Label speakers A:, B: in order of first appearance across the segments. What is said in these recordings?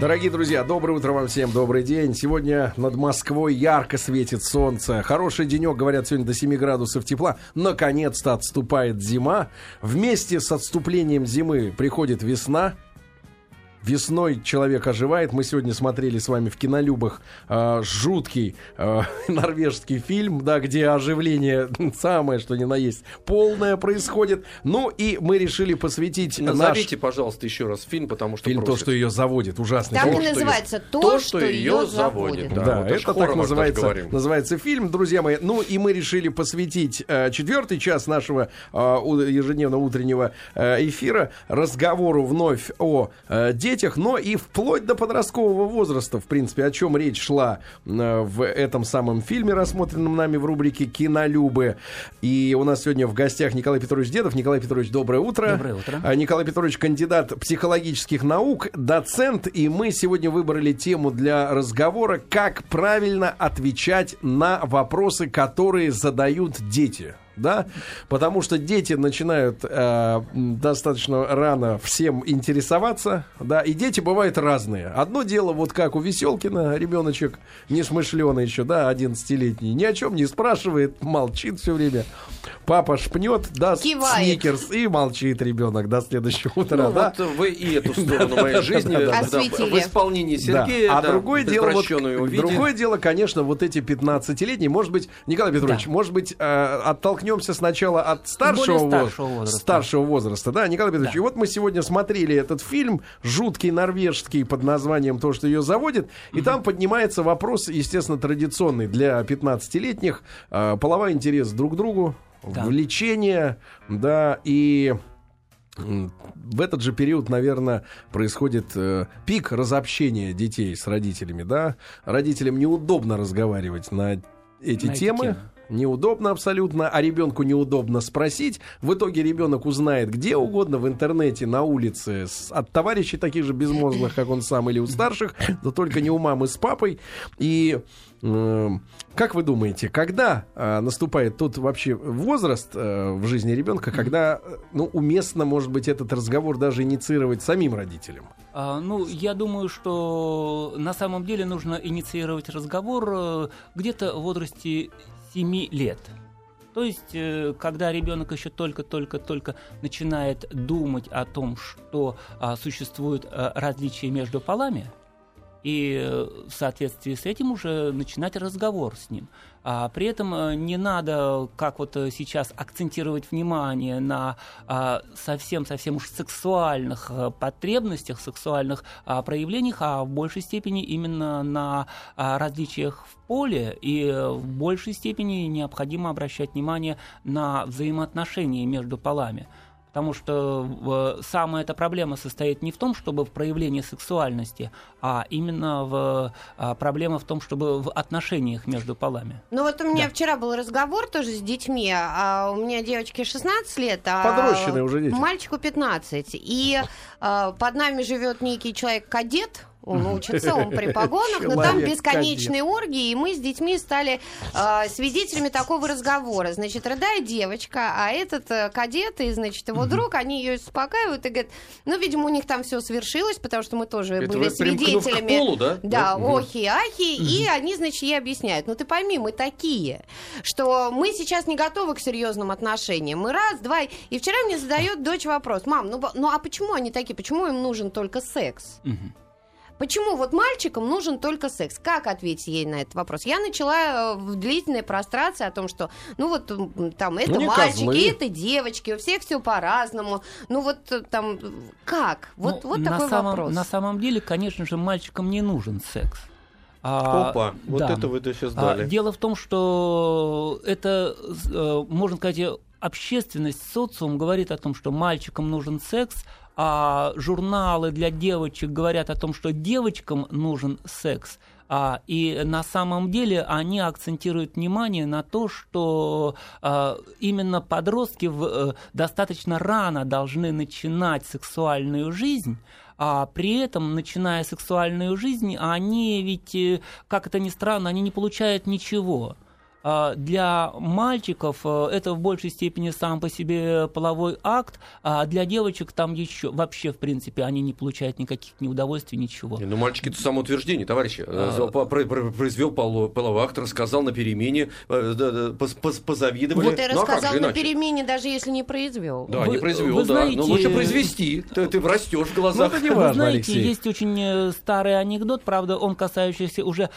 A: Дорогие друзья, доброе утро вам всем, добрый день. Сегодня над Москвой ярко светит солнце. Хороший денек, говорят, сегодня до 7 градусов тепла. Наконец-то отступает зима. Вместе с отступлением зимы приходит весна. Весной человек оживает. Мы сегодня смотрели с вами в кинолюбах э, жуткий э, норвежский фильм, да, где оживление самое, что ни на есть, полное происходит. Ну и мы решили посвятить
B: Назовите,
A: наш...
B: пожалуйста, еще раз фильм, потому что
A: фильм
B: просят.
A: «То, что ее заводит». Ужасный
C: Там
A: фильм.
C: и называется «То,
B: то,
C: что,
B: что
C: ее заводит».
A: Да,
B: Да, вот
A: это так называется, называется фильм, друзья мои. Ну и мы решили посвятить э, четвертый час нашего э, ежедневного утреннего э, эфира разговору вновь о э, детях, но и вплоть до подросткового возраста, в принципе, о чем речь шла э, в этом самом фильме, рассмотренном нами в рубрике «Кинолюбы». И у нас сегодня в гостях Николай Петрович Дедов. Николай Петрович, доброе утро.
D: Доброе утро.
A: А, Николай Петрович, кандидат психологических наук, доцент, и мы сегодня выбрали тему для разговора, как правильно отвечать на вопросы, которые задают дети. Да, потому что дети начинают э, достаточно рано всем интересоваться, да, и дети бывают разные. Одно дело, вот как у Веселкина, ребеночек несмышленый еще, да, 11-летний, ни о чем не спрашивает, молчит все время. Папа шпнет, даст
C: Кивает.
A: сникерс и молчит ребенок до следующего утра,
B: Ну,
A: да.
B: вот вы и эту сторону моей жизни в исполнении. Сергея,
A: А другое дело, другое дело, конечно, вот эти 15-летние, может быть, Николай Петрович, может быть, э, оттолкнемся сначала от старшего,
D: Более старшего возраста.
A: старшего возраста, да, Николай Петрович,
D: Да.
A: и вот мы сегодня смотрели этот фильм, жуткий норвежский под названием «То, что ее заводит», и там поднимается вопрос, естественно, традиционный для 15-летних, э, половой интерес друг к другу,
D: Да.
A: влечение, да, и в этот же период, наверное, происходит э, пик разобщения детей с родителями, да. Родителям неудобно разговаривать на эти
D: На эти
A: темы. Неудобно абсолютно, а ребенку неудобно спросить. В итоге ребенок узнает где угодно, в интернете, на улице, с- от товарищей таких же безмозглых, как он сам, или у старших, но только не у мамы с папой. И эм, как вы думаете, когда э, наступает тот вообще возраст э, в жизни ребенка, когда э, ну, уместно, может быть, этот разговор даже инициировать самим родителям?
D: А, ну, я думаю, что на самом деле нужно инициировать разговор э, где-то в возрасте 7 лет. То есть, э, когда ребенок еще только-только-только начинает думать о том, что а, существуют а, различия между полами, и э, в соответствии с этим уже начинать разговор с ним. А при этом э, не надо, как вот э, сейчас, акцентировать внимание на а, совсем-совсем уж сексуальных потребностях, сексуальных а, проявлениях, а в большей степени именно на а, различиях в поле, и в большей степени необходимо обращать внимание на взаимоотношения между полами. Потому что э, самая эта проблема состоит не в том, чтобы в проявлении сексуальности, а именно в а, проблема в том, чтобы в отношениях между полами.
C: Ну вот у меня
D: Да.
C: вчера был разговор тоже с детьми, а у меня девочке 16 лет, а
A: Подрощенные уже дети.
C: мальчику 15. И а, под нами живет некий человек-кадет, он учится, он при погонах, но там бесконечные оргии, и мы с детьми стали а, свидетелями такого разговора. Значит, рыдает девочка, а этот э, кадет и, значит, его друг, они ее успокаивают и говорят, ну, видимо, у них там все свершилось, потому что мы тоже
B: Это
C: были
B: к
C: свидетелями.
B: полу, да?
C: Да, охи, ахи, и они, значит, ей объясняют. Ну, ты пойми, мы такие, что мы сейчас не готовы к серьезным отношениям. Мы раз, два, и вчера мне задает дочь вопрос, мам, ну, ну а почему они такие, почему им нужен только секс?
D: Мгм.
C: Почему вот мальчикам нужен только секс? Как ответить ей на этот вопрос? Я начала э, в длительной прострации о том, что, ну вот там это
A: не
C: мальчики,
A: козлы.
C: это девочки, у всех все по-разному. Ну вот э, там как? Вот,
D: Ну,
C: вот
D: на
C: такой
D: самом,
C: вопрос.
D: На самом деле, конечно же, мальчикам не нужен секс. А,
B: Опа, вот
D: да.
B: это вы да сейчас
D: А,
B: дали.
D: Дело в том, что это, э, можно сказать, общественность, социум говорит о том, что мальчикам нужен секс, а журналы для девочек говорят о том, что девочкам нужен секс. А, и на самом деле они акцентируют внимание на то, что а, именно подростки в, э, достаточно рано должны начинать сексуальную жизнь, а при этом, начиная сексуальную жизнь, они ведь, э, как это ни странно, они не получают ничего. А, Для мальчиков э, это в большей степени сам по себе половой акт, а для девочек там еще вообще, в принципе, они не получают никаких ни удовольствий, ничего.
B: Ну, мальчики, это самоутверждение, товарищи.
D: А.
B: Э, Произвел поло- половой акт, рассказал на перемене, э, позавидовали.
C: Вот я
B: Ну, а
C: рассказал на перемене, даже если не произвел.
B: Да,
D: Вы-
B: не произвел,
D: вы
B: да.
D: знаете-
B: Но лучше произвести. Ты, ты растешь в глазах.
A: Ну, это не
D: Вы
A: важно,
D: знаете,
A: Алексей.
D: есть очень старый анекдот, правда, он касающийся уже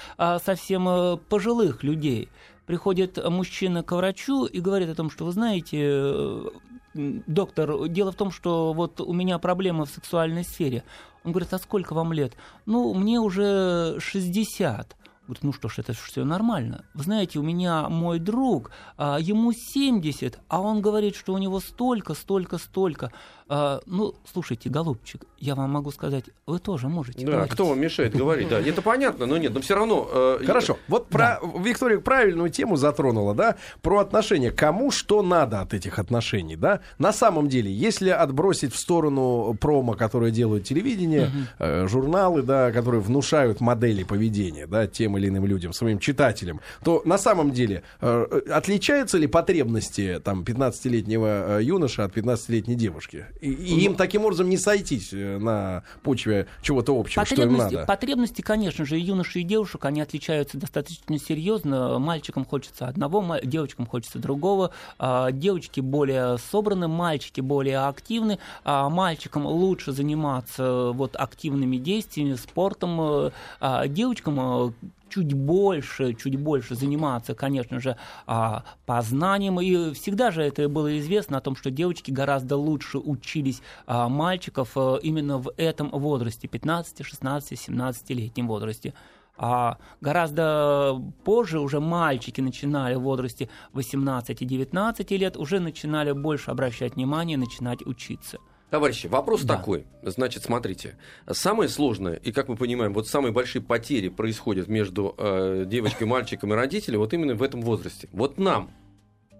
D: совсем пожилых людей. Приходит мужчина к врачу и говорит о том, что вы знаете, э, доктор, дело в том, что вот у меня проблемы в сексуальной сфере. Он говорит, а сколько вам лет? Ну, мне уже 60. Говорит, ну что ж, это все нормально. Вы знаете, у меня мой друг, а, ему 70, а он говорит, что у него столько, столько, столько. А, ну, слушайте, голубчик, я вам могу сказать, вы тоже можете.
B: Да,
D: говорить.
B: кто вам мешает говорить? Да, это понятно, но нет, но все равно. э,
A: Хорошо, вот про Виктория правильную тему затронула, да, про отношения. Кому что надо от этих отношений, да? На самом деле, если отбросить в сторону промо, которые делают телевидение, э, журналы, да, которые внушают модели поведения, да, тем или иным людям, своим читателям, то на самом деле э, э, отличаются ли потребности там 15-летнего э, юноша от 15-летней девушки? И, и им таким образом не сойтись э, на почве чего-то общего, что им надо.
D: потребности, конечно же, и юноши, и девушек, они отличаются достаточно серьезно. Мальчикам хочется одного, девочкам хочется другого. А, Девочки более собраны, мальчики более активны. А Мальчикам лучше заниматься вот активными действиями, спортом. э, а Девочкам э, чуть больше, чуть больше заниматься, конечно же, а, познанием. И всегда же это было известно о том, что девочки гораздо лучше учились а, мальчиков э, именно в этом возрасте, 15, 16, 17-летнем возрасте. А гораздо позже уже мальчики начинали в возрасте 18 и 19 лет, уже начинали больше обращать внимание, начинать учиться.
B: Товарищи, вопрос
D: Да.
B: такой. Значит, смотрите. Самое сложное, и как мы понимаем, вот самые большие потери происходят между э, девочкой, мальчиком и родителем вот именно в этом возрасте. Вот нам,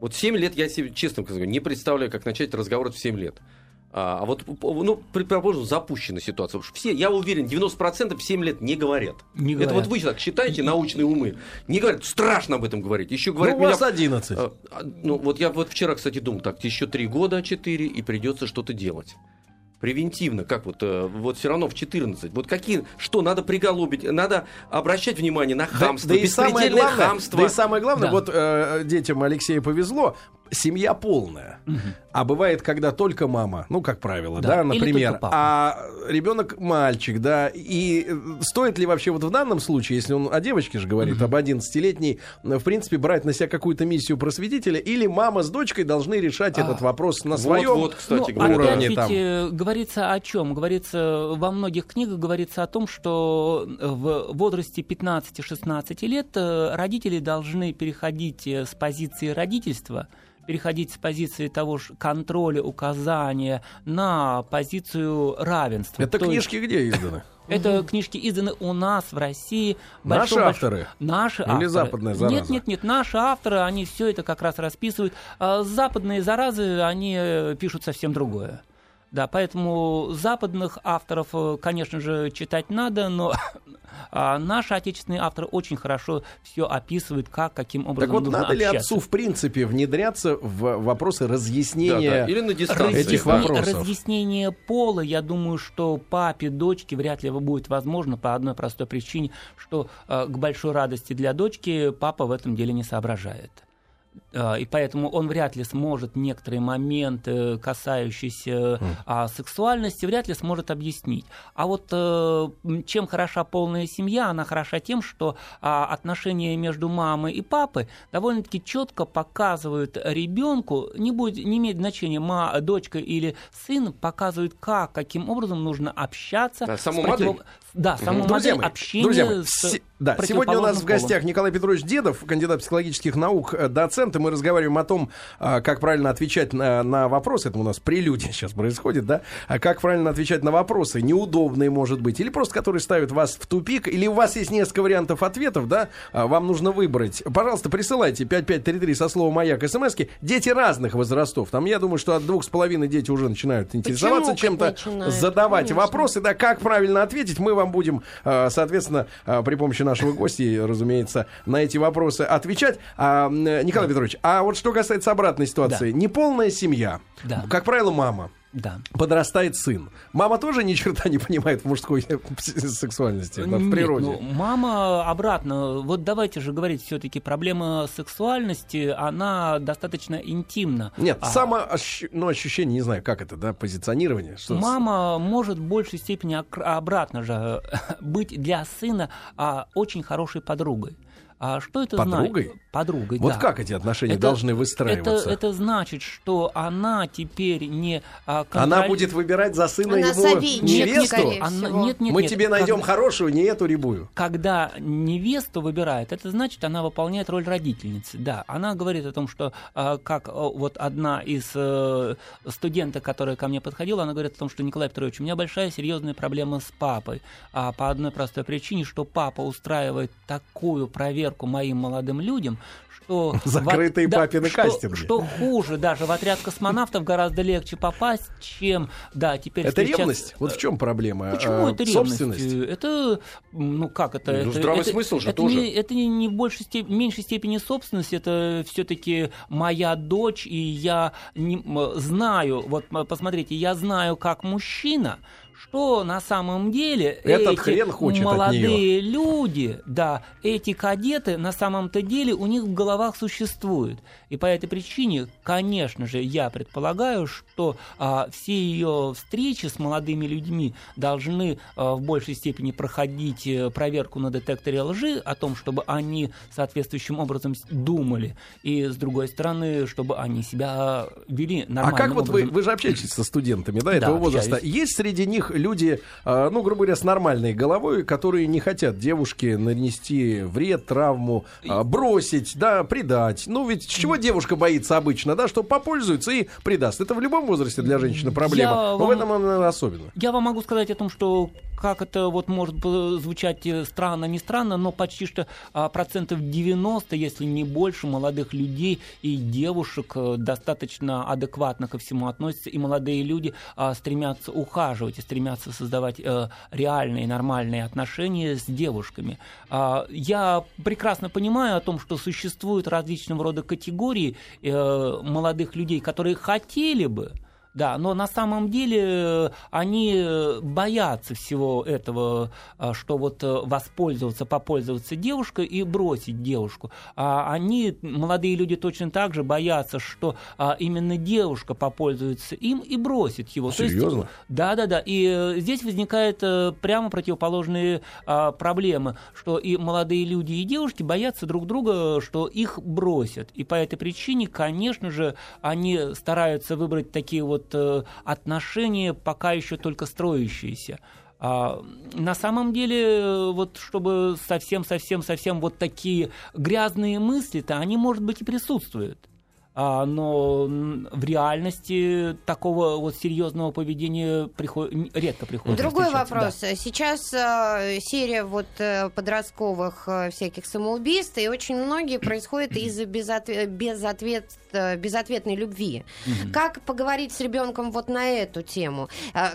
B: вот 7 лет, я себе честно говорю, не представляю, как начать разговор в 7 лет. А, а вот, ну, предположим, запущена ситуация. Уж Все, я уверен, 90% в 7 лет не говорят.
D: Не
B: Это
D: говорят.
B: вот вы так считаете, научные умы. Не говорят, страшно об этом говорить. Еще
A: Ну,
B: говорят,
A: у
B: меня
A: вас 11.
B: а, а, Ну, вот я вот вчера, кстати, думал, так, еще три года, четыре, и придется что-то делать. Превентивно, как вот, э, вот все равно в 14. Вот какие, что надо приголубить, надо обращать внимание на хамство,
A: да, да и самое главное,
B: хамство.
A: Да и самое главное,
D: Да.
A: вот э, детям Алексея повезло, семья полная. А бывает, когда только мама, ну, как правило, да,
D: Да,
A: например, а ребенок мальчик, да, и э, стоит ли вообще вот в данном случае, если он о девочке же говорит, об 11-летней, э, в принципе, брать на себя какую-то миссию просветителя, или мама с дочкой должны решать
D: А,
A: этот вопрос на
B: Вот,
A: своем
B: вот, кстати
D: Ну,
A: уровне
D: опять
A: там.
D: э, говорится о чем? Говорится во многих книгах говорится о том, что в возрасте 15-16 лет родители должны переходить с позиции родительства переходить с позиции того же контроля, указания на позицию равенства.
A: Это
D: То есть
A: книжки где изданы?
D: Это книжки изданы у нас в России.
A: Наши
D: Большом-
A: авторы?
D: Наши
A: Или
D: авторы.
A: западная зараза?
D: Нет, нет, нет. Наши авторы, они все это как раз расписывают. А западные заразы, они э, пишут совсем другое. Да, поэтому западных авторов, э, конечно же, читать надо, но а, наши отечественные авторы очень хорошо все описывают, как, каким образом
A: Так вот,
D: нужно
A: надо ли
D: общаться.
A: отцу, в принципе, внедряться в вопросы разъяснения
B: Да, да. Или на дистанции.
A: этих
B: да.
A: вопросов.
D: Разъяснение пола, я думаю, что папе, дочке вряд ли будет возможно по одной простой причине, что э, к большой радости для дочки папа в этом деле не соображает. Э, И поэтому он вряд ли сможет некоторые моменты, касающиеся а, сексуальности, вряд ли сможет объяснить. А вот э, чем хороша полная семья, она хороша тем, что а, отношения между мамой и папой довольно-таки четко показывают ребенку, не, будет, не имеет значения, ма, дочка или сын, показывают, как, каким образом нужно общаться.
B: Да, саму
D: против-
B: модель.
D: Да, саму
A: Друзья
D: модель
A: мои,
D: общения
A: друзья мои,
D: с
A: се- да, сегодня у нас в гостях Николай Петрович Дедов, кандидат психологических наук, э, доцент, мы разговариваем о том, а, как правильно отвечать на, на вопросы. Это у нас прелюдия сейчас происходит, да? А как правильно отвечать на вопросы, неудобные, может быть, или просто которые ставят вас в тупик, или у вас есть несколько вариантов ответов, да? А, вам нужно выбрать. Пожалуйста, присылайте 5533 со словом «Маяк» смски. Дети разных возрастов. Там, я думаю, что от двух с половиной дети уже начинают интересоваться чем-то, задавать Конечно. вопросы, да, как правильно ответить. Мы вам будем, а, соответственно, при помощи нашего гостя, разумеется, на эти вопросы отвечать. Николай да. Петрович, а вот что касается обратной ситуации, да. неполная семья, да. как правило, мама. Да. Подрастает сын. Мама тоже ни черта не понимает в мужской сексуальности, в Нет, природе. Ну,
D: мама обратно. Вот давайте же говорить, все-таки проблема сексуальности, она достаточно интимна.
A: Нет, а... само ну, ощущение, не знаю, как это, да, позиционирование.
D: Что мама может в большей степени обратно же быть для сына а, очень хорошей подругой. А что это
A: Подругой?
D: значит? Подругой,
A: Вот
D: да.
A: как эти отношения это, должны выстраиваться?
D: Это, это значит, что она теперь не
A: а, контроль... Она будет выбирать за сына она его советник, невесту? Она, нет, нет, Мы нет, тебе найдем как... хорошую, не эту рябую.
D: Когда невесту выбирает, это значит, она выполняет роль родительницы. Да, она говорит о том, что а, как вот одна из а, студенток, которая ко мне подходила, она говорит о том, что Николай Петрович, у меня большая серьезная проблема с папой. А, по одной простой причине, что папа устраивает такую проверку проверку моим молодым людям, что...
A: Закрытые в, папины
D: да,
A: кастинги.
D: Что, что хуже, даже в отряд космонавтов гораздо легче попасть, чем, да, теперь...
A: Это встречаться... ревность? Вот в чем проблема?
D: Почему а, это ревность? Это, ну как это? Ну,
B: это здравый
D: это,
B: смысл же
D: это
B: тоже.
D: Не, это не, не в большей степени, меньшей степени собственность, это все-таки моя дочь, и я не, знаю, вот посмотрите, я знаю как мужчина, что на самом деле
A: Этот
D: эти
A: хрен хочет
D: молодые люди, да, эти кадеты на самом-то деле у них в головах существуют. И по этой причине, конечно же, я предполагаю, что а, все ее встречи с молодыми людьми должны а, в большей степени проходить э, проверку на детекторе лжи о том, чтобы они соответствующим образом думали, и с другой стороны, чтобы они себя вели нормально.
A: А как вот вы, вы же общаетесь со студентами, да, этого да, возраста? Общаюсь. Есть среди них люди, а, ну, грубо говоря, с нормальной головой, которые не хотят девушке нанести вред, травму, а, бросить, да, предать. Ну, ведь чего девушка боится обычно, да, что попользуется и предаст. Это в любом возрасте для женщины проблема. Я но вам... в этом она особенно.
D: Я вам могу сказать о том, что как это вот может звучать э, странно, не странно, но почти что а, процентов 90, если не больше, молодых людей и девушек э, достаточно адекватно ко всему относятся, и молодые люди а, стремятся ухаживать и стремятся создавать э, реальные нормальные отношения с девушками. А, я прекрасно понимаю о том, что существуют различного рода категории молодых людей, которые хотели бы да, но на самом деле э, они э, боятся всего этого, э, что вот воспользоваться, попользоваться девушкой и бросить девушку. А они, молодые люди, точно так же боятся, что а, именно девушка попользуется им и бросит его.
A: Серьезно?
D: да, да, да. И здесь возникают прямо противоположные а, проблемы, что и молодые люди, и девушки боятся друг друга, что их бросят. И по этой причине, конечно же, они стараются выбрать такие вот вот э, отношения пока еще только строящиеся. А, на самом деле, вот чтобы совсем-совсем-совсем вот такие грязные мысли-то, они, может быть, и присутствуют. А, но в реальности такого вот серьезного поведения приход... редко приходит.
C: Другой вопрос. Да. Сейчас э, серия вот э, подростковых э, всяких самоубийств, и очень многие происходят из-за безответ... безответ... безответной любви. Как поговорить с ребенком вот на эту тему?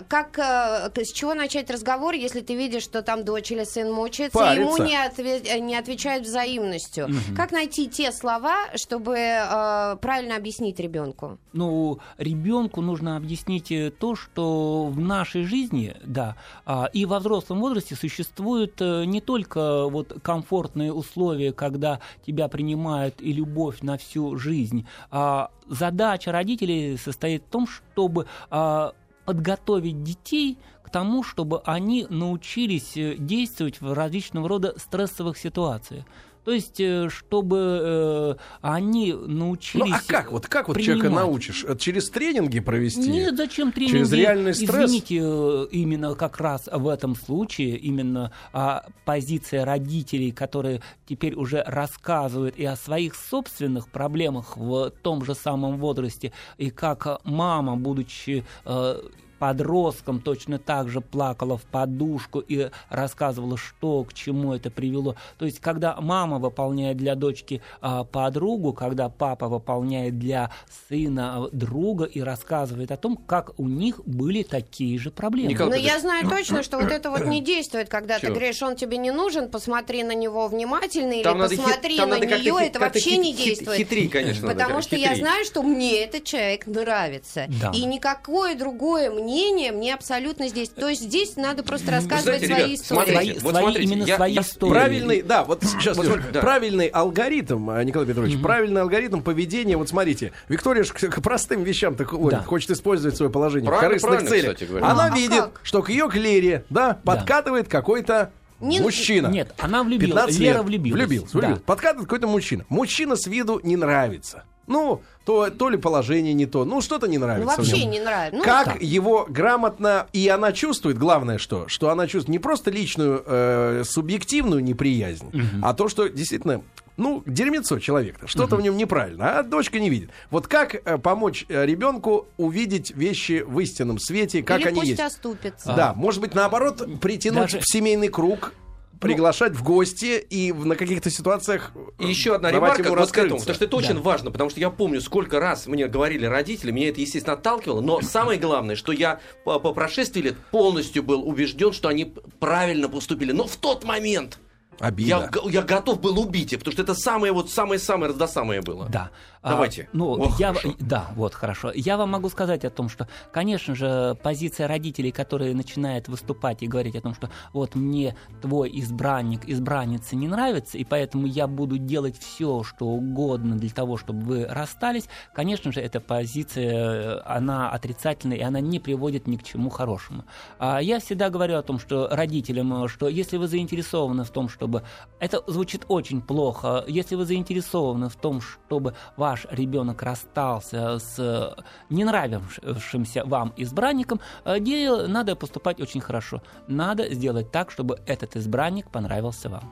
C: Как с чего начать разговор, если ты видишь, что там дочь или сын мучается, и ему не, отве... не отвечают взаимностью? Как найти те слова, чтобы правильно объяснить ребенку?
D: Ну, ребенку нужно объяснить э, то, что в нашей жизни, да, а, и во взрослом возрасте существуют э, не только вот комфортные условия, когда тебя принимают и любовь на всю жизнь. А задача родителей состоит в том, чтобы а, подготовить детей к тому, чтобы они научились э, действовать в различного рода стрессовых ситуациях. То есть, э, чтобы э, они
A: Ну
D: научились...
A: а как? Вот как вот человека научишь? Это Через тренинги провести?
D: Нет, зачем тренинги?
A: Через реальный стресс?
D: Извините, э, именно как раз в этом случае, именно а, позиция родителей, которые теперь уже рассказывают и о своих собственных проблемах в том же самом возрасте, и как мама, будучи э, подростком точно так же плакала в подушку и рассказывала, что к чему это привело. То есть, когда мама выполняет для дочки а, подругу, когда папа выполняет для сына а, друга и рассказывает о том, как у них были такие же проблемы.
B: Николай
C: Но
B: Петрович,
C: я знаю точно, что вот это вот не действует, когда ты
B: Чего?
C: говоришь, он тебе не нужен, посмотри на него внимательно или
B: Там надо хит-
C: посмотри
B: там
C: на
B: надо
C: нее,
B: хит-
C: это вообще
B: хит-
C: не
B: хит-
C: действует.
B: хитрее, конечно, надо,
C: Потому
B: да,
C: что я
B: хитрее.
C: знаю, что мне этот человек нравится.
D: Да.
C: И никакое другое мнение мне абсолютно здесь. То есть здесь надо просто рассказывать
B: знаете,
C: свои
B: ребят,
C: истории.
B: смотрите,
D: Свои-
B: вот
D: свои-
B: смотрите,
D: именно
B: я-
D: свои
B: я-
D: истории.
A: Правильный, да, вот сейчас,
B: Вот да.
A: правильный алгоритм, а, Николай Петрович, правильный алгоритм поведения. Вот смотрите, Виктория ж к, к простым вещам так
D: Да.
A: хочет использовать свое положение в
B: Правильно,
A: корыстных
B: правильно,
A: целях.
B: кстати говоря.
A: Она
C: А
A: видит,
C: как?
A: что к ее клере, да, подкатывает какой-то
C: Не-
A: мужчина.
D: Нет, она влюбилась.
A: 15
D: Лера
A: лет.
D: влюбилась.
A: Влюбился,
D: Да.
A: влюбился. Подкатывает какой-то мужчина. Мужчина с виду не нравится. Ну, то, то ли положение не то, ну что-то не
C: Ну,
A: нравится. в
C: вообще
A: нем.
C: не нравится. Ну,
A: как
D: так.
A: его грамотно и она чувствует, главное что, что она чувствует не просто личную э, субъективную неприязнь, а то, что действительно, ну, дерьмецо человек-то, что-то в нем неправильно, а дочка не видит. Вот как э, помочь э, ребенку увидеть вещи в истинном свете, как
C: или
A: они
C: пусть
A: есть?
C: оступится.
A: Да, может быть, наоборот, притянуть
D: Даже-
A: в семейный круг, приглашать в гости и в- на каких-то ситуациях
B: И еще одна ремарка
A: ему
B: вот к этому, потому что это очень
D: Да.
B: важно, потому что я помню, сколько раз мне говорили родители, меня это, естественно, отталкивало, но самое главное, что я по, по прошествии лет полностью был убежден, что они правильно поступили. Но в тот момент
A: Обида.
B: я, я готов был убить их, потому что это самое вот самое-самое раздосамое было.
D: Да. А,
B: Давайте.
D: ну,
B: Ох,
D: я,
B: хорошо.
D: да, вот хорошо. Я вам могу сказать о том, что, конечно же, позиция родителей, которые начинают выступать и говорить о том, что вот мне твой избранник, избранница не нравится, и поэтому я буду делать все, что угодно для того, чтобы вы расстались, конечно же, эта позиция, она отрицательная, и она не приводит ни к чему хорошему. А я всегда говорю о том, что родителям, что если вы заинтересованы в том, чтобы... Это звучит очень плохо. Если вы заинтересованы в том, чтобы ваш ребенок расстался с э, не нравившимся вам избранником, э, надо поступать очень хорошо. Надо сделать так, чтобы этот избранник понравился вам.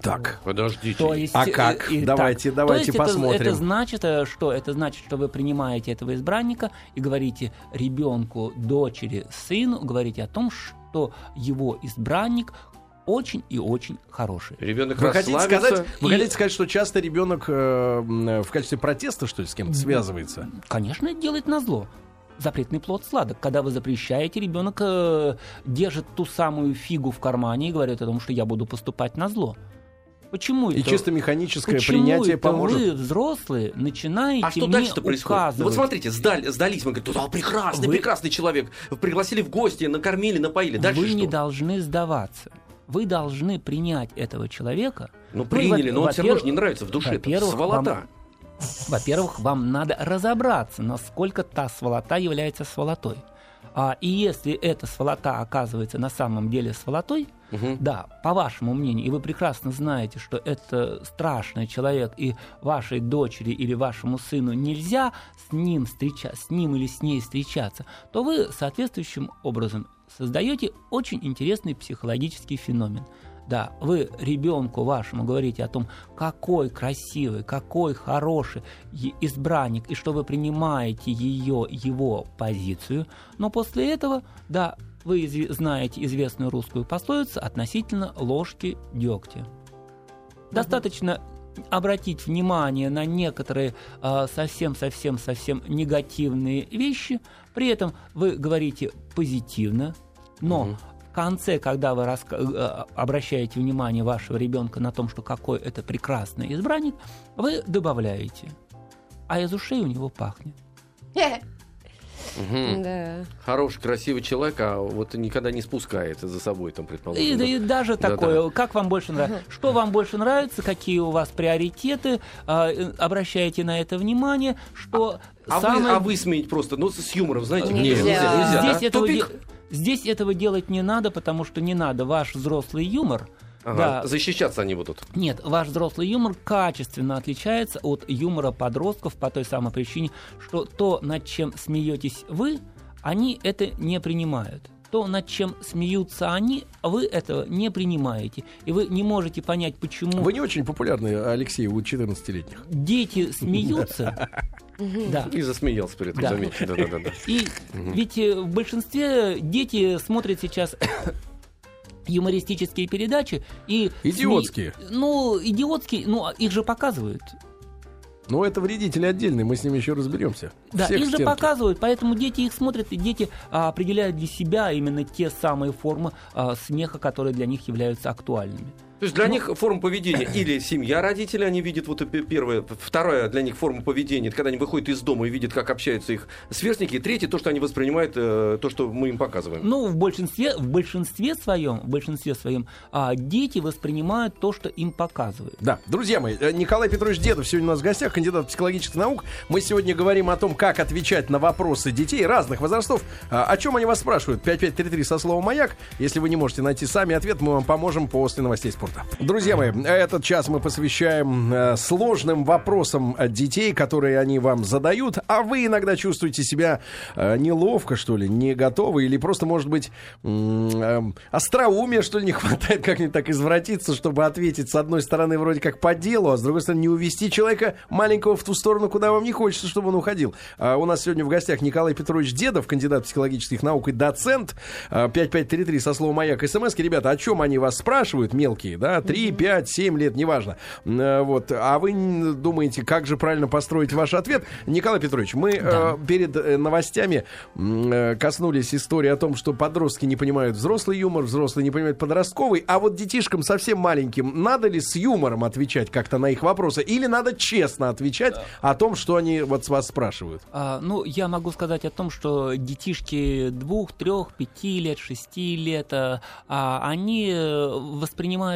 A: Так.
B: Подождите.
D: То есть,
A: А
D: э,
A: как?
D: и
A: Давайте,
D: так.
A: давайте
D: То есть это-
A: посмотрим.
D: Это, значит, э, что? Это значит, что вы принимаете этого избранника и говорите ребенку, дочери, сыну, говорите о том, что его избранник очень и очень хороший.
B: Ребенок
A: Вы хотите, сказать, вы
D: и-
A: хотите сказать, что часто ребенок э, м, в качестве протеста, что ли, с кем-то связывается?
D: Конечно, делает назло. Запретный плод сладок. Когда вы запрещаете, ребенок э, держит ту самую фигу в кармане и говорит о том, что я буду поступать на зло. Почему
A: И
D: это?
A: чисто механическое
D: Почему
A: принятие
D: это
A: поможет.
D: вы, взрослые, начинаете
B: А что
D: мне
B: дальше-то происходит? Ну, вот смотрите, сдали- сдались, мы говорим, да, прекрасный,
D: Вы-
B: прекрасный человек. Пригласили в гости, накормили, напоили. Дальше
D: вы
B: что?
D: не должны сдаваться. Вы должны принять этого человека.
B: Ну,
D: и,
B: приняли,
D: во-
B: но он все равно же не нравится в душе.
D: Во-первых,
B: сволота.
D: вам- Во-первых, вам надо разобраться, насколько та сволота является сволотой. А, и если эта сволота оказывается на самом деле сволотой,
B: Мгм.
D: да, по вашему мнению, и вы прекрасно знаете, что это страшный человек, и вашей дочери или вашему сыну нельзя с ним, встреча- с ним или с ней встречаться, то вы соответствующим образом создаете очень интересный психологический феномен. Да, вы ребенку вашему говорите о том, какой красивый, какой хороший избранник, и что вы принимаете ее, его позицию, но после этого, да, вы знаете известную русскую пословицу относительно ложки дегтя. Достаточно обратить внимание на некоторые а, совсем-совсем-совсем негативные вещи, при этом вы говорите позитивно, но
B: Мгм.
D: в конце, когда вы раска- э, обращаете внимание вашего ребенка на том, что какой это прекрасный избранник, вы добавляете, а из ушей у него пахнет.
C: Да.
B: Хороший, красивый человек, а вот никогда не спускает за собой, там, предположим.
D: И,
B: да.
D: и даже такое, как вам больше нравится, что вам больше нравится, какие у вас приоритеты, а, э, обращайте на это внимание, что
B: А, вы,
D: самое...
B: а вы сменить просто, ну, с, с юмором, знаете,
C: Нельзя.
B: нельзя, нельзя,
D: здесь,
B: да?
D: этого
B: Тупик.
D: Де- здесь этого делать не надо, потому что не надо ваш взрослый юмор
B: Ага,
D: Да.
B: Защищаться они будут.
D: Нет, ваш взрослый юмор качественно отличается от юмора подростков по той самой причине, что то, над чем смеетесь вы, они это не принимают. То, над чем смеются они, вы этого не принимаете. И вы не можете понять, почему
A: Вы не очень популярны, Алексей, у 14-летних.
D: дети смеются. Да.
B: И засмеялся при этом,
D: Да.
B: заметьте. Да-да-да.
D: И ведь э, в большинстве дети смотрят сейчас юмористические передачи и...
A: Идиотские.
D: сме- Ну, идиотские, ну, их же показывают.
A: Но это вредители отдельные, мы с ними еще разберемся.
D: Да,
A: Всех
D: их же показывают, поэтому дети их смотрят, и дети а, определяют для себя именно те самые формы а, смеха, которые для них являются актуальными.
B: То есть для них форма поведения или семья родителей, они видят вот это первое, вторая для них форма поведения, это когда они выходят из дома и видят, как общаются их сверстники, и третье, то, что они воспринимают, э, то, что мы им показываем.
D: Ну, в большинстве, в большинстве своем, в большинстве своем а, дети воспринимают то, что им показывают.
A: Да, друзья мои, э, Николай Петрович Дедов сегодня у нас в гостях, кандидат психологических наук. Мы сегодня говорим о том, как отвечать на вопросы детей разных возрастов. А, О чем они вас спрашивают? 5533 со словом «Маяк». Если вы не можете найти сами ответ, мы вам поможем после новостей спорта. Друзья мои, этот час мы посвящаем э, сложным вопросам э, детей, которые они вам задают, а вы иногда чувствуете себя э, неловко, что ли, не готовы, или просто, может быть, эм, остроумия, что ли, не хватает как-нибудь так извратиться, чтобы ответить, с одной стороны, вроде как по делу, а с другой стороны, не увести человека маленького в ту сторону, куда вам не хочется, чтобы он уходил. А у нас сегодня в гостях Николай Петрович Дедов, кандидат психологических наук и доцент. А, 5533 со словом «Маяк» смс Ребята, о чем они вас спрашивают, мелкие, да? 3, 5, 7 лет, неважно. Э, Вот. А вы думаете, как же правильно построить ваш ответ? Николай Петрович, мы э, перед э, новостями коснулись истории о том, что подростки не понимают взрослый юмор, взрослые не понимают подростковый, а вот детишкам совсем маленьким надо ли с юмором отвечать как-то на их вопросы или надо честно отвечать о том, что они вот с вас спрашивают?
D: А, ну, я могу сказать о том, что детишки двух, трех, пяти лет, шести лет, а, они э,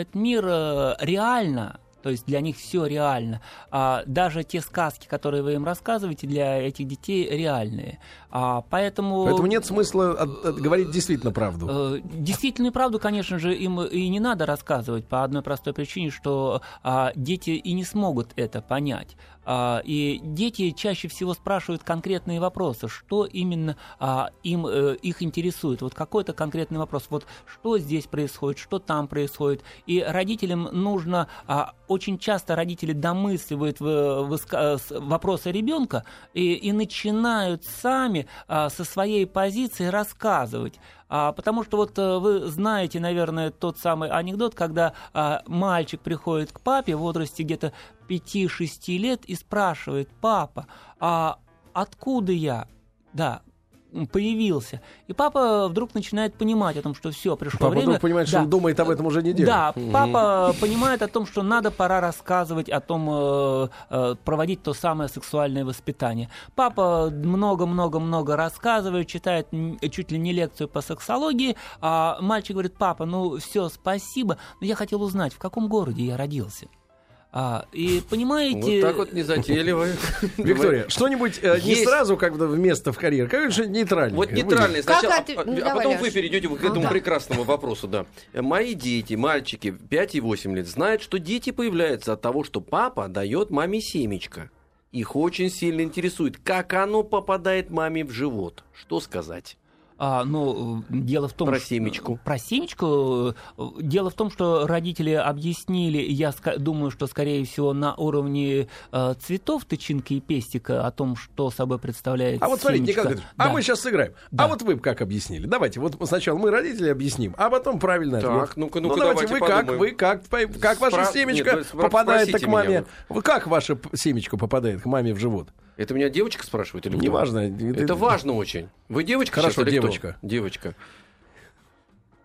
D: воспринимают мир э, реально. То есть для них все реально. А даже те сказки, которые вы им рассказываете, для этих детей реальные. А, поэтому...
A: Поэтому нет смысла от- от- говорить действительно правду.
D: Э, Действительную правду, конечно же, им и не надо рассказывать по одной простой причине, что а, дети и не смогут это понять. А, и дети чаще всего спрашивают конкретные вопросы, что именно а, им э, их интересует. Вот какой-то конкретный вопрос. Вот что здесь происходит, что там происходит. И родителям нужно а, очень часто родители домысливают в- выска- с- вопросы ребенка и, и начинают сами а, со своей позиции рассказывать. А, потому что вот э, вы знаете, наверное, тот самый анекдот, когда а, мальчик приходит к папе в возрасте где-то 5-6 лет и спрашивает, папа, а откуда я? Да, появился. И папа вдруг начинает понимать о том, что все, пришло
A: Папа
D: время.
A: вдруг понимает, что
D: Да.
A: он думает об этом уже неделю.
D: Да, папа понимает о том, что надо пора рассказывать о том, э, э, проводить то самое сексуальное воспитание. Папа много-много-много рассказывает, читает чуть ли не лекцию по сексологии, а мальчик говорит, папа, ну все, спасибо, но я хотел узнать, в каком городе я родился. А, и понимаете...
B: Вот так вот незатейливо.
A: Виктория, что-нибудь э, не сразу как бы вместо в карьере, как что нейтральное.
B: Вот нейтральный
C: Как
B: сначала, а,
C: ну,
B: а
C: давай,
B: потом вы перейдете к этому
C: Да.
B: прекрасному вопросу, да. Мои дети, мальчики 5 и 8 лет, знают, что дети появляются от того, что папа дает маме семечко. Их очень сильно интересует, как оно попадает маме в живот. Что сказать?
D: А, ну, э, дело в том,
B: Про
D: что-
B: семечку.
D: Про семечку. э, Дело в том, что родители объяснили, я ска- думаю, что, скорее всего, на уровне э, цветов тычинки и пестика о том, что собой представляет
A: А вот смотрите,
D: семечко.
A: Николай Петрович, а
D: Да.
A: мы сейчас сыграем.
D: Да.
A: А вот вы как объяснили? Давайте, вот сначала мы родители объясним, а потом правильный
B: Так,
A: ответ.
B: ну-ка,
A: ну
B: ну-ка,
A: давайте,
B: давайте
A: вы как, вы как, как ваше
B: Спра-
A: семечко
B: Нет, вы спра-
A: попадает к маме?
B: меня
A: Вы как ваше п- семечко попадает к маме в живот?
B: Это меня девочка спрашивает или?
A: Неважно.
B: Это важно очень. Вы девочка
A: Хорошо,
B: сейчас или кто?
A: девочка.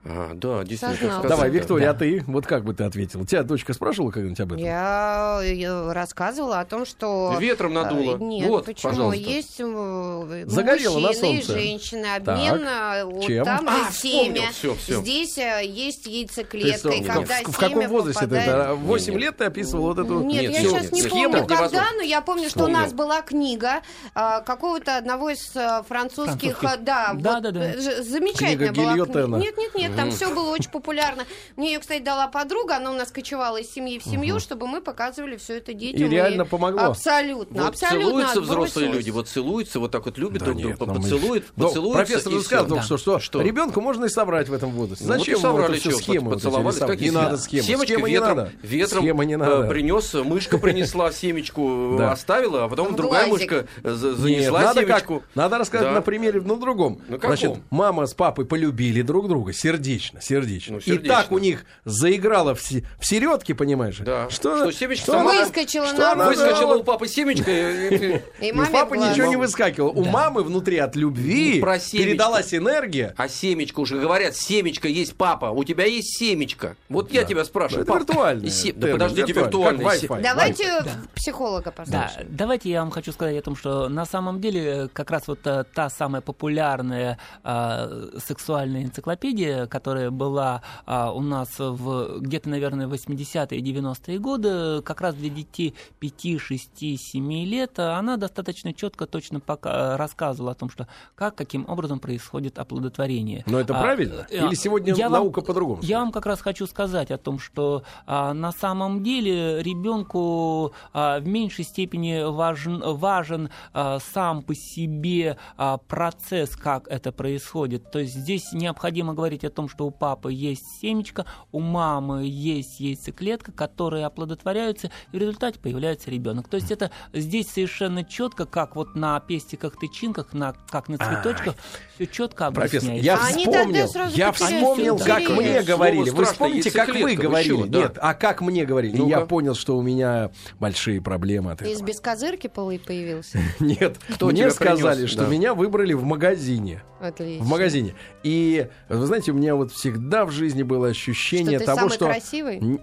B: А, да, действительно.
C: Сознался.
A: Давай, Виктория,
D: Да.
A: а ты? Вот как бы ты ответил? Тебя дочка спрашивала когда-нибудь об этом?
C: Я э, рассказывала о том, что...
B: Ветром надуло.
C: Э, Нет,
B: Вот,
C: почему?
B: пожалуйста.
C: Есть э,
A: Загорело
C: мужчины и
A: солнце.
C: женщины. Обмен э, вот
A: Чем?
C: там
B: А,
C: семя.
B: всё, всё.
C: Здесь э, есть яйцеклетка.
A: Ты
C: И когда
A: в, в каком возрасте ты
C: попадает-
A: это? 8
B: Нет,
A: лет ты описывал вот эту...
C: Нет,
B: Нет,
C: я
B: всё,
C: сейчас не
B: нет,
C: помню,
B: схему
C: когда,
B: невозможно.
C: но я помню, что у
B: Вспомнил.
C: нас была книга а, какого-то одного из а, французских,
D: Французских.
C: а, да,
D: Да,
C: вот,
D: да, да.
C: э, замечательная
A: Книга
C: была
A: Гильотена.
C: книга. Нет, нет, нет, лет, там все было очень популярно. Мне ее, кстати, дала подруга, она у нас кочевала из семьи в семью, чтобы мы показывали все это детям.
A: И реально помогло?
C: Абсолютно, абсолютно
B: целуются взрослые люди, вот целуются, вот так вот любят друг друга,
A: ну
B: поцелуют,
A: Но
B: поцелуются.
A: профессор
B: всё.
A: только что, что,
B: Что?
A: ребенка можно и собрать в этом возрасте.
B: Ну,
A: Зачем
B: и соврали,
A: вот это всё
B: чё,
A: схемы вот эти
B: поцеловались,
A: рисовать?
B: какие
A: Не надо
B: Схемы
A: не
B: ветром,
A: надо.
B: ветром э,
A: надо.
B: принес, мышка принесла семечку,
A: Да.
B: оставила, а потом другая мышка э, занесла
A: надо
B: семечку.
A: Надо рассказать на примере, ну, другом.
B: Ну, каком?
A: Значит, мама с папой полюбили друг друга сердечно, сердечно.
B: Ну,
A: И
B: сердечно.
A: так у них заиграло в, в середке, понимаешь?
B: Да.
A: Что,
B: Что семечко
A: что
B: сама-
A: она-
C: Выскочила
A: что
C: на
A: она.
B: Выскочила у папы семечко. и- и-
C: И
A: И у папы ничего не выскакивало. У мамы внутри от любви
B: Ну,
A: передалась энергия.
B: А семечко уже говорят, семечко есть папа, у тебя есть семечко. Вот я тебя спрашиваю.
A: Ну, это
B: и се- Да подождите,
A: Wi-Fi.
C: Давайте психолога послушаем.
D: давайте я вам хочу сказать о том, что на самом деле э, как раз вот э, та самая популярная э, сексуальная энциклопедия, которая была а, у нас в где-то, наверное, 80-е и 90-е годы, как раз для детей 5, 6, 7 лет, э, она достаточно четко, точно пока, рассказывала о том, что как, каким образом происходит оплодотворение.
A: Но это
D: А,
A: правильно?
D: э,
A: Или сегодня
D: я
A: наука по-другому?
D: Я вам как раз хочу сказать о том, что а, на самом деле ребенку а, в меньшей степени важен, важен а, сам по себе а, процесс, как это происходит. То есть здесь необходимо говорить о том, что у папы есть семечко, у мамы есть яйцеклетка, которые оплодотворяются, и в результате появляется ребенок. То есть это здесь совершенно четко, как вот на пестиках, тычинках, на, как на цветочках, все четко
A: Профессор,
D: объясняется.
A: я вспомнил,
C: сразу
A: я вспомнил, как мне говорили.
B: Слово
A: Вы вспомните, как вы говорили? Нет, а как мне говорили? И
B: Ну-ка.
A: я понял, что у меня большие проблемы от
C: Из
A: этого.
C: бескозырки полы появился.
A: Нет,
B: Кто
A: мне сказали, что меня выбрали в магазине.
C: Отлично.
A: В магазине. И, вы знаете, у меня вот всегда в жизни было
C: Что
A: ощущение
C: ты
A: того,
C: самый
A: что...
C: красивый?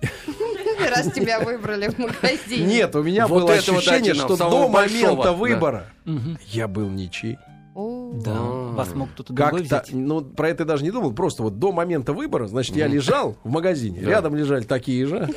C: Раз тебя выбрали в магазине.
A: Нет, у меня было ощущение, что до момента выбора я был ничей.
D: Да, вас мог кто-то другой
A: Как-то,
D: взять.
A: ну, про это я даже не думал. Просто вот до момента выбора, значит, я лежал в магазине. Рядом лежали такие же.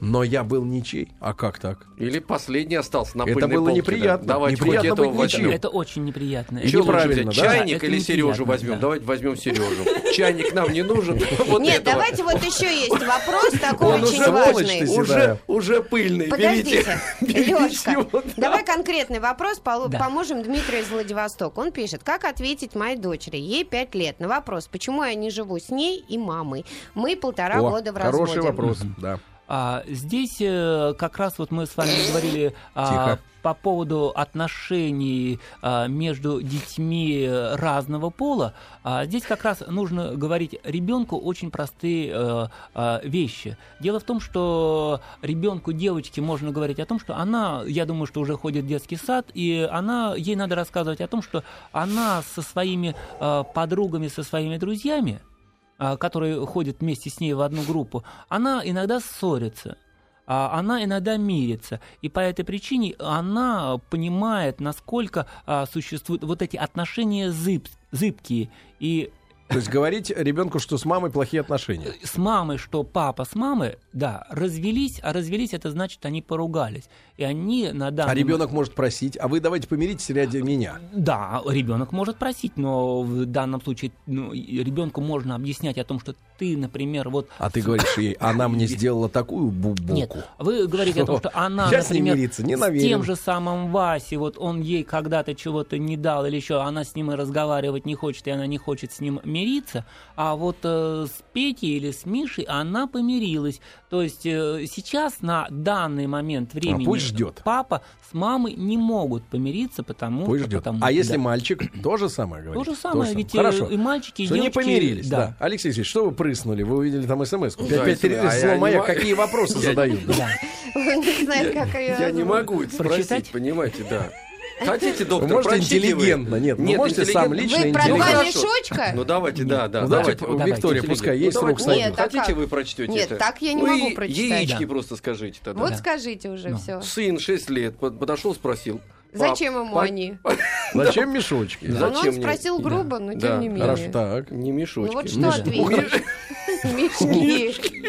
A: Но я был ничей. А как так?
B: Или последний остался на
A: Это было неприятно.
B: да. Давайте
A: Неприятно
B: этого возьмем.
D: Это очень неприятно.
A: И неправильно,
B: взять,
A: да?
B: Чайник или Сережу возьмем?
D: да.
B: Давайте возьмем Сережу. Чайник нам не нужен.
C: Нет, давайте вот еще есть вопрос такой очень важный.
B: Уже, пыльный.
C: Подождите,
B: да.
C: давай конкретный вопрос, поможем Дмитрию из Владивостока. Он пишет, как ответить моей дочери, ей 5 лет, на вопрос, почему я не живу с ней и мамой. Мы полтора
A: О,
C: года в
A: хороший
C: разводе.
A: вопрос, да.
D: А, здесь э, как раз вот мы с вами говорили а, по поводу отношений а, между детьми разного пола. А, здесь как раз нужно говорить ребенку очень простые э, а, вещи. Дело в том, что ребенку девочке можно говорить о том, что она, я думаю, что уже ходит в детский сад, и она, ей надо рассказывать о том, что она со своими э, подругами, со своими друзьями а, которые ходят вместе с ней в одну группу, она иногда ссорится. а, Она иногда мирится. И по этой причине она понимает, насколько а, существуют вот эти отношения зыб- зыбкие. И
A: То есть говорить ребенку, что с мамой плохие отношения.
D: с мамой, что папа с мамой, да, развелись, а развелись это значит, они поругались. И они на данный
A: А ребенок может просить, а вы давайте помиритесь ради меня.
D: Да, ребенок может просить, но в данном случае ну, ребенку можно объяснять о том, что ты, например, вот
A: А ты говоришь ей, она мне сделала такую бубоку.
D: Нет, вы говорите о том,
A: Что?
D: что она,
A: Я с
D: например,
A: мириться не
D: с
A: намерен.
D: тем же самым Васей, вот он ей когда-то чего-то не дал или еще, она с ним и разговаривать не хочет, и она не хочет с ним мириться, а вот э, с Петей или с Мишей она помирилась. То есть э, сейчас на данный момент времени
A: А пусть ждет.
D: папа с мамой не могут помириться, потому
A: Пусть
D: что...
A: ждет.
D: потому-
A: А если
D: да.
A: мальчик, то же самое говорит.
D: То же самое, ведь э,
A: Хорошо.
D: и мальчики, и
A: Что не
D: девочки...
A: помирились, да. Алексей Алексеевич, что вы прыснули? Вы увидели там смс -ку.
B: Да,
A: Опять
B: если- а я
A: слово
B: не
A: «маяк».
B: могу.
A: Какие вопросы задают?
D: Да.
B: Я не могу это
D: Прочитать?
B: спросить, понимаете, да. Хотите, доктор,
A: Вы можете интеллигентно, нет, вы можете сам
B: интеллигентно.
A: лично
C: Вы про
B: Ну,
C: два мешочка?
B: Ну давайте, да, да.
A: Ну,
B: давайте.
A: Виктория, пускай есть
B: Ну,
A: рук
B: давайте,
C: Нет,
A: сойдет.
B: Хотите, вы прочтете
C: Нет,
B: это?
C: так я не
B: Ну,
C: могу прочитать.
B: Яички просто скажите тогда.
C: Вот скажите уже
D: Ну.
C: все.
B: Сын 6 лет под- подошел, спросил.
C: Зачем
B: «Пап,
C: ему
B: пап,
C: они?
A: Зачем мешочки?
B: Да.
C: Ну,
B: Зачем
C: он спросил грубо, но тем не менее.
A: Хорошо, так.
B: Не мешочки.
C: Ну вот что
A: Миша.
C: Мешки.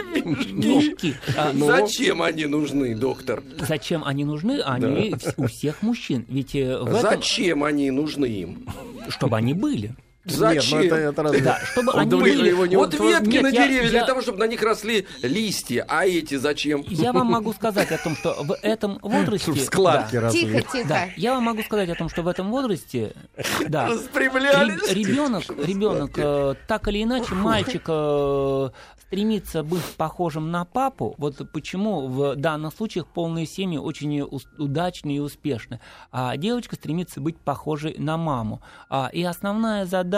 D: Мешки. А,
A: Ну,
B: Зачем они нужны, доктор?
D: Зачем они нужны? Они у всех мужчин. Ведь э, в этом,
B: Зачем они нужны им?
D: чтобы они были.
B: Зачем?
A: Нет, ну это, это разве-
D: Да, чтобы
A: Он
D: они были...
A: его не
B: Вот ветки на
D: Нет, я-
B: деревья для
D: я-
B: того, чтобы на них росли листья, а эти зачем?
D: Я вам могу сказать о том, что в этом возрасте...
A: В складке
D: Да.
C: Тихо, тихо.
D: Да, я вам могу сказать о том, что в этом возрасте, да,
B: Распрямлялись.
D: ребенок, ребенок, э, так или иначе, мальчик э, стремится быть похожим на папу. Вот почему в данных случаях полные семьи очень ус- удачны и успешны. А девочка стремится быть похожей на маму. А, и основная задача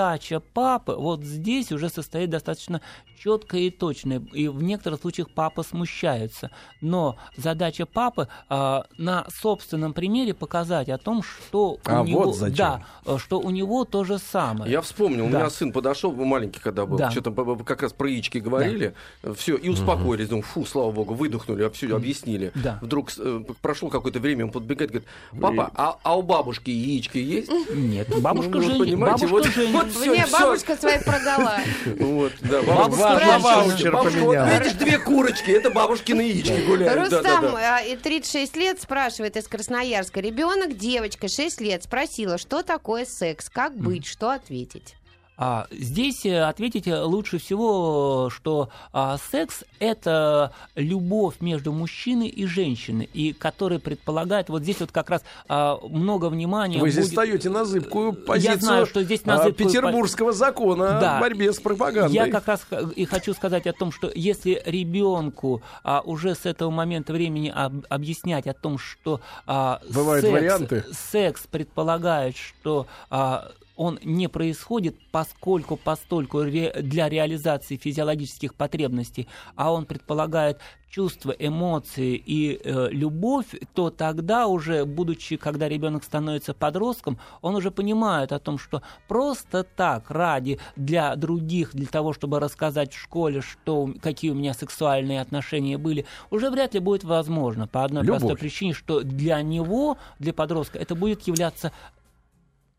D: папы вот здесь уже состоит достаточно четкая и точная. И в некоторых случаях папа смущается. Но задача папы а, на собственном примере показать о том, что
A: А
D: у него,
A: вот зачем.
D: да, э, что у него то же самое.
B: Я вспомнил, у
D: Да.
B: меня сын подошел, маленький когда был,
D: Да.
B: что-то как раз про яички говорили, все, и успокоились, думаю, фу, слава богу, выдохнули, все объяснили.
D: Да.
B: Вдруг э, прошло какое-то время, он подбегает, говорит, папа, а, а у бабушки яички есть?
D: Нет, бабушка
B: Ну,
D: же...
B: понимаете,
D: бабушка
B: вот-
D: же-
B: вот всё,
C: Не,
B: всё.
C: бабушка своих продала.
B: Вот, да,
D: Бабушка
A: ваучер
B: Бабушка, вот
A: поменяла.
B: видишь, две курочки, это бабушкины яички гуляют. да, да,
C: Рустам,
B: да.
C: а, и 36 лет, спрашивает из Красноярска. Ребенок, девочка, 6 лет, спросила, что такое секс, как быть, что ответить.
D: А, здесь э, ответить э, лучше всего, что а, секс – это любовь между мужчиной и женщиной, и который предполагает, вот здесь вот как раз а, много внимания
A: Вы здесь
D: будет-
A: встаете на зыбкую позицию
D: знаю, что здесь на
A: а,
D: зыбкую
A: петербургского закона
D: Да.
A: о борьбе с пропагандой.
D: Я как раз и хочу сказать о том, что если ребенку а, уже с этого момента времени об- объяснять о том, что а,
A: Бывают
D: секс,
A: варианты.
D: секс предполагает, что а, он не происходит поскольку постольку ре- для реализации физиологических потребностей, а он предполагает чувства, эмоции и э, любовь, то тогда уже, будучи, когда ребенок становится подростком, он уже понимает о том, что просто так, ради для других, для того, чтобы рассказать в школе, что, какие у меня сексуальные отношения были, уже вряд ли будет возможно. По одной
A: Любовь.
D: простой причине, что для него, для подростка, это будет являться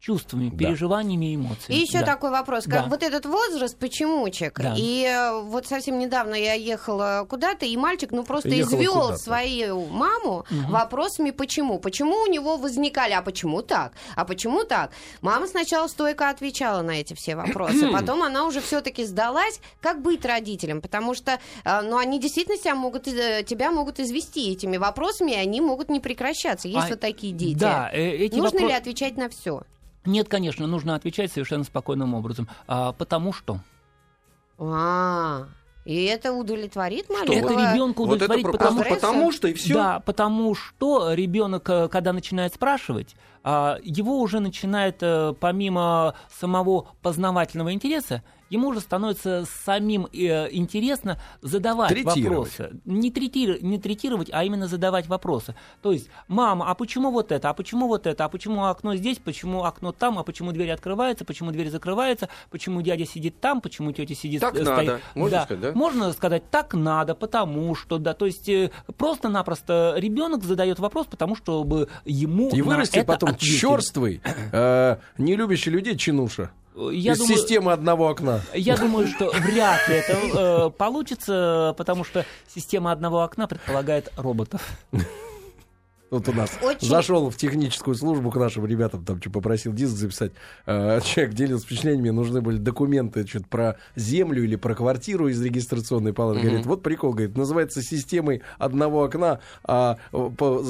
D: чувствами,
A: Да.
D: переживаниями и эмоциями.
C: И еще
D: Да.
C: такой вопрос.
D: Да.
C: Как вот этот возраст почемучек.
D: Да.
C: И э, вот совсем недавно я ехала куда-то, и мальчик, ну, просто
A: Ехала
C: извел
A: куда-то.
C: свою маму
D: Мгм.
C: вопросами, почему. Почему у него возникали, а почему так? А почему так? Мама сначала стойко отвечала на эти все вопросы. Потом она уже все-таки сдалась, как быть родителем. Потому что, э, ну, они действительно себя могут, э, тебя могут извести этими вопросами, и они могут не прекращаться. Есть
D: А,
C: вот такие дети.
D: Да, эти
C: Нужно
D: вопро-
C: ли отвечать на все?
D: Нет, конечно, нужно отвечать совершенно спокойным образом. А, потому что
C: А, и это удовлетворит
D: это
C: маленького?
D: ребенка
B: Вот это
D: потому-
C: потому
B: что и все.
D: Да, потому что ребенок, э, когда начинает спрашивать, а, его уже начинает, э, помимо самого познавательного интереса, ему уже становится самим э, интересно задавать
A: Третировать.
D: вопросы. Не, трети- не третировать, а именно задавать вопросы. То есть, мама, а почему вот это, а почему вот это, а почему окно здесь, почему окно там, а почему дверь открывается, почему дверь закрывается, почему дядя сидит там, почему тетя сидит
B: Так
D: э,
B: надо. Можно сказать, да?
D: можно сказать, так надо, потому что, да, то есть э, просто-напросто ребенок задает вопрос, потому чтобы ему
A: И вырастет потом
D: ответили.
A: черствый, э, не любящий людей чинуша.
D: Я
A: из
D: думаю,
A: системы одного окна.
D: я думаю, что вряд ли это э, получится, потому что система одного окна предполагает роботов.
A: Вот у нас
C: Очень-
A: зашел в техническую службу к нашим ребятам, там что попросил диск записать. Э, Человек делился впечатлениями, нужны были документы что-то про землю или про квартиру из регистрационной палаты. Говорит, вот прикол, говорит, называется системой одного окна, а э, по-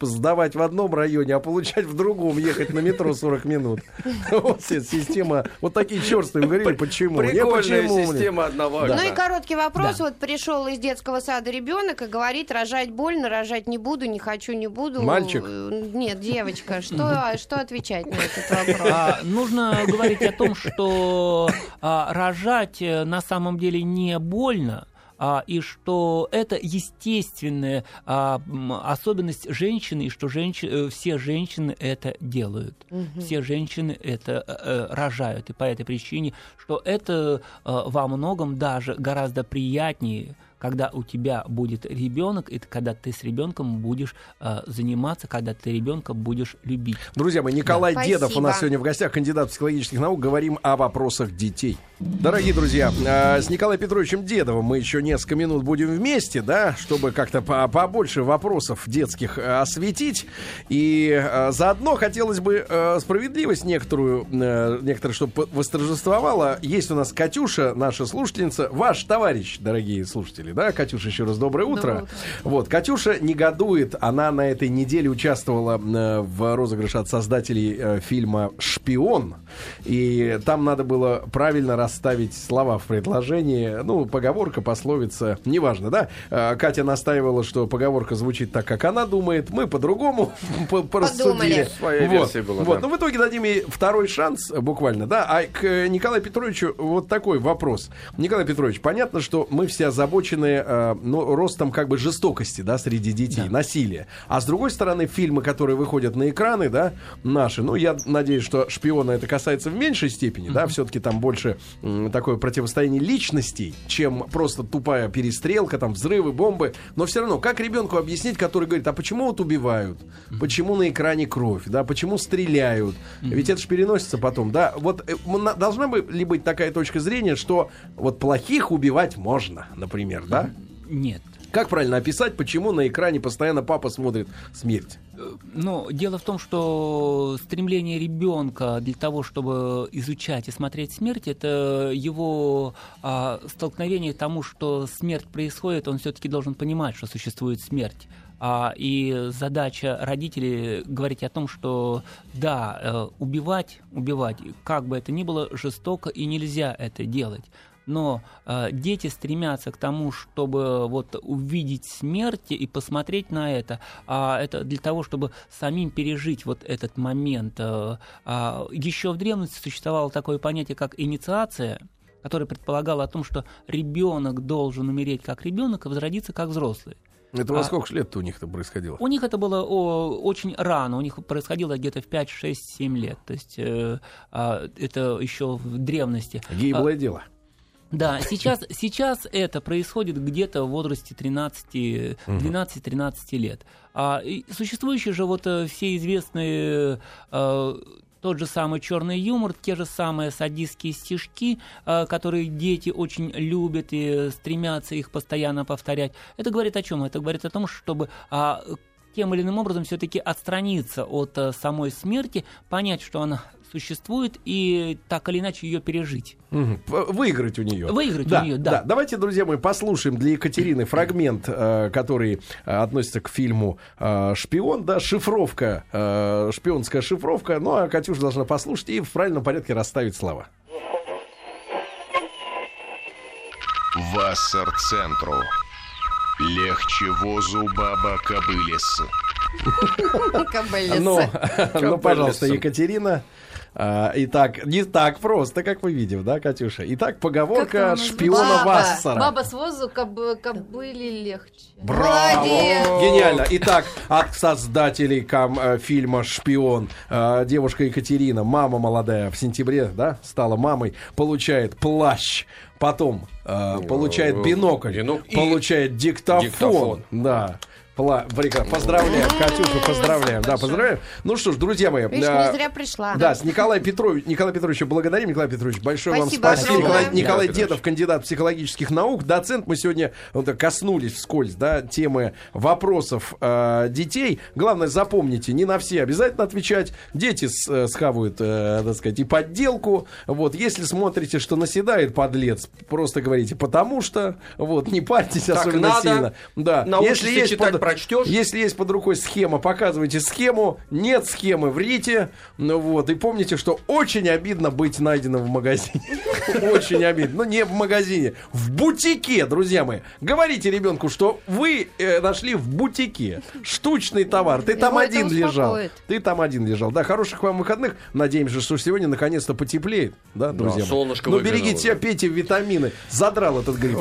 A: сдавать в одном районе, а получать в другом, ехать на метро 40 минут. Вот си- система, вот такие черствые, вы говорили, почему?
B: Прикольная система одного
C: Ну
B: окна.
C: и короткий вопрос. Вот пришел из детского сада ребенок и говорит, рожать больно, рожать не буду, не хочу, не буду.
A: Мальчик?
C: Нет, девочка. Что, что отвечать на этот вопрос?
D: А, нужно говорить о том, что а, рожать э, на самом деле не больно. а, и что это естественная а, особенность женщины, и что женщи- э, все женщины это делают. Все женщины это э, э, рожают. И по этой причине, что это э, во многом даже гораздо приятнее когда у тебя будет ребенок, и когда ты с ребенком будешь э, заниматься, когда ты ребенка будешь любить.
A: Друзья мои, Николай
C: Да.
A: Дедов у нас
C: Спасибо.
A: сегодня в гостях, кандидат психологических наук. Говорим о вопросах детей. Дорогие друзья, э, с Николаем Петровичем Дедовым мы еще несколько минут будем вместе, да, чтобы как-то по- побольше вопросов детских э, осветить. И э, заодно хотелось бы э, справедливость некоторую, э, некоторые, чтобы восторжествовала. Есть у нас Катюша, наша слушательница, ваш товарищ, дорогие слушатели, да, Катюша, еще раз доброе утро.
C: Доброе утро.
A: Вот, Катюша негодует, она на этой неделе участвовала э, в розыгрыше от создателей э, фильма «Шпион», и там надо было правильно расставить слова в предложении, ну, поговорка, пословица, неважно, да? Э, Катя настаивала, что поговорка звучит так, как она думает, мы по-другому по- порассудили.
B: Своя
A: Вот,
B: версия была,
A: вот.
B: да.
A: Ну, в итоге дадим ей второй шанс, буквально, да. А к Николаю Петровичу вот такой вопрос. Николай Петрович, понятно, что мы все озабочены э, ну, ростом как бы жестокости, да, среди детей, насилия. А с другой стороны, фильмы, которые выходят на экраны, да, наши, ну, я надеюсь, что шпиона это касается в меньшей степени, да, все-таки там больше м, такое противостояние личностей, чем просто тупая перестрелка, там, взрывы, бомбы. Но все равно, как ребенку объяснить, который говорит, а почему вот убивают? Почему на экране кровь? Да, почему стреляют? Ведь это же переносится потом, да. Вот э, должна бы ли быть такая точка зрения, что вот плохих убивать можно, например, да?
D: Нет.
A: Как правильно описать, почему на экране постоянно папа смотрит смерть?
D: Ну, дело в том, что стремление ребенка для того, чтобы изучать и смотреть смерть, это его а, столкновение к тому, что смерть происходит, он все-таки должен понимать, что существует смерть. А, и задача родителей говорить о том, что да, э, убивать, убивать, как бы это ни было, жестоко и нельзя это делать. Но э, дети стремятся к тому, чтобы вот увидеть смерть и посмотреть на это, а это для того, чтобы самим пережить вот этот момент. Э, а, еще в древности существовало такое понятие, как инициация, которое предполагало о том, что ребенок должен умереть как ребенок и возродиться как взрослый.
A: Это во
D: А-
A: сколько ж лет у них-то происходило?
D: У них это было о, очень рано, у них происходило где-то в 5, 6, 7 лет. То есть э, а, это еще в древности.
A: Гиблое дело.
D: Да, сейчас, сейчас это происходит где-то в возрасте 13, 12-13 лет. А, существующие же вот э, все известные э, тот же самый черный юмор, те же самые садистские стишки, э, которые дети очень любят и стремятся их постоянно повторять. Это говорит о чем? Это говорит о том, чтобы а, тем или иным образом все-таки отстраниться от самой смерти, понять, что она существует, и так или иначе ее пережить.
A: Выиграть у нее.
D: Выиграть у
A: да,
D: неё, да.
A: Давайте, друзья мои, послушаем для Екатерины фрагмент, э, который э, относится к фильму э, «Шпион», да, шифровка, шпионская шифровка. Ну, а Катюша должна послушать и в правильном порядке расставить слова.
E: Вассер-центру. Легче возу баба кобылисы.
C: Кобылица.
A: Ну, ну, пожалуйста. Екатерина. А, Итак, не так просто, как мы видим, да, Катюша? Итак, поговорка шпиона? Вассера.
F: Баба с возу коб- кобыли легче.
A: Браво!
C: Молодец!
A: Гениально. Итак, от создателей кам- э, фильма «Шпион» э, девушка Екатерина, мама молодая, в сентябре, да, стала мамой, получает плащ, потом э, получает бинокль,
B: бинокль и
A: получает диктофон.
B: диктофон.
A: Да. Пла- прекрасно. Поздравляем, Катюшу, поздравляем. Да, поздравляем. Ну что ж, друзья мои.
C: Видишь, не зря пришла.
A: да, с Николаем Петрович, Николай Петровича благодарим. Николай Петрович, большое
C: Спасибо
A: вам спасибо. Николай, Николай
B: Николай
A: Дедов, кандидат психологических наук, доцент. Мы сегодня вот, коснулись вскользь да, темы вопросов э, детей. Главное, запомните, не на все обязательно отвечать. Дети с- э, схавают, э, так сказать, и подделку. Вот, если смотрите, что наседает подлец, просто говорите, потому что, вот, не парьтесь
B: Так
A: особенно
B: надо.
A: сильно. Да.
B: Научишься читать, прочтешь.
A: Если есть под рукой схема, показывайте схему. Нет схемы, врите. Ну вот. И помните, что очень обидно быть найденным в магазине. Очень обидно. Ну, не в магазине. В бутике, друзья мои. Говорите ребенку, что вы э, нашли в бутике штучный товар. Ты там один лежал. Ты там один лежал. Да, хороших вам выходных. Надеемся, что сегодня наконец-то потеплеет. Да, друзья мои?
B: солнышко
A: Ну, берегите себя, пейте витамины. Задрал этот грипп.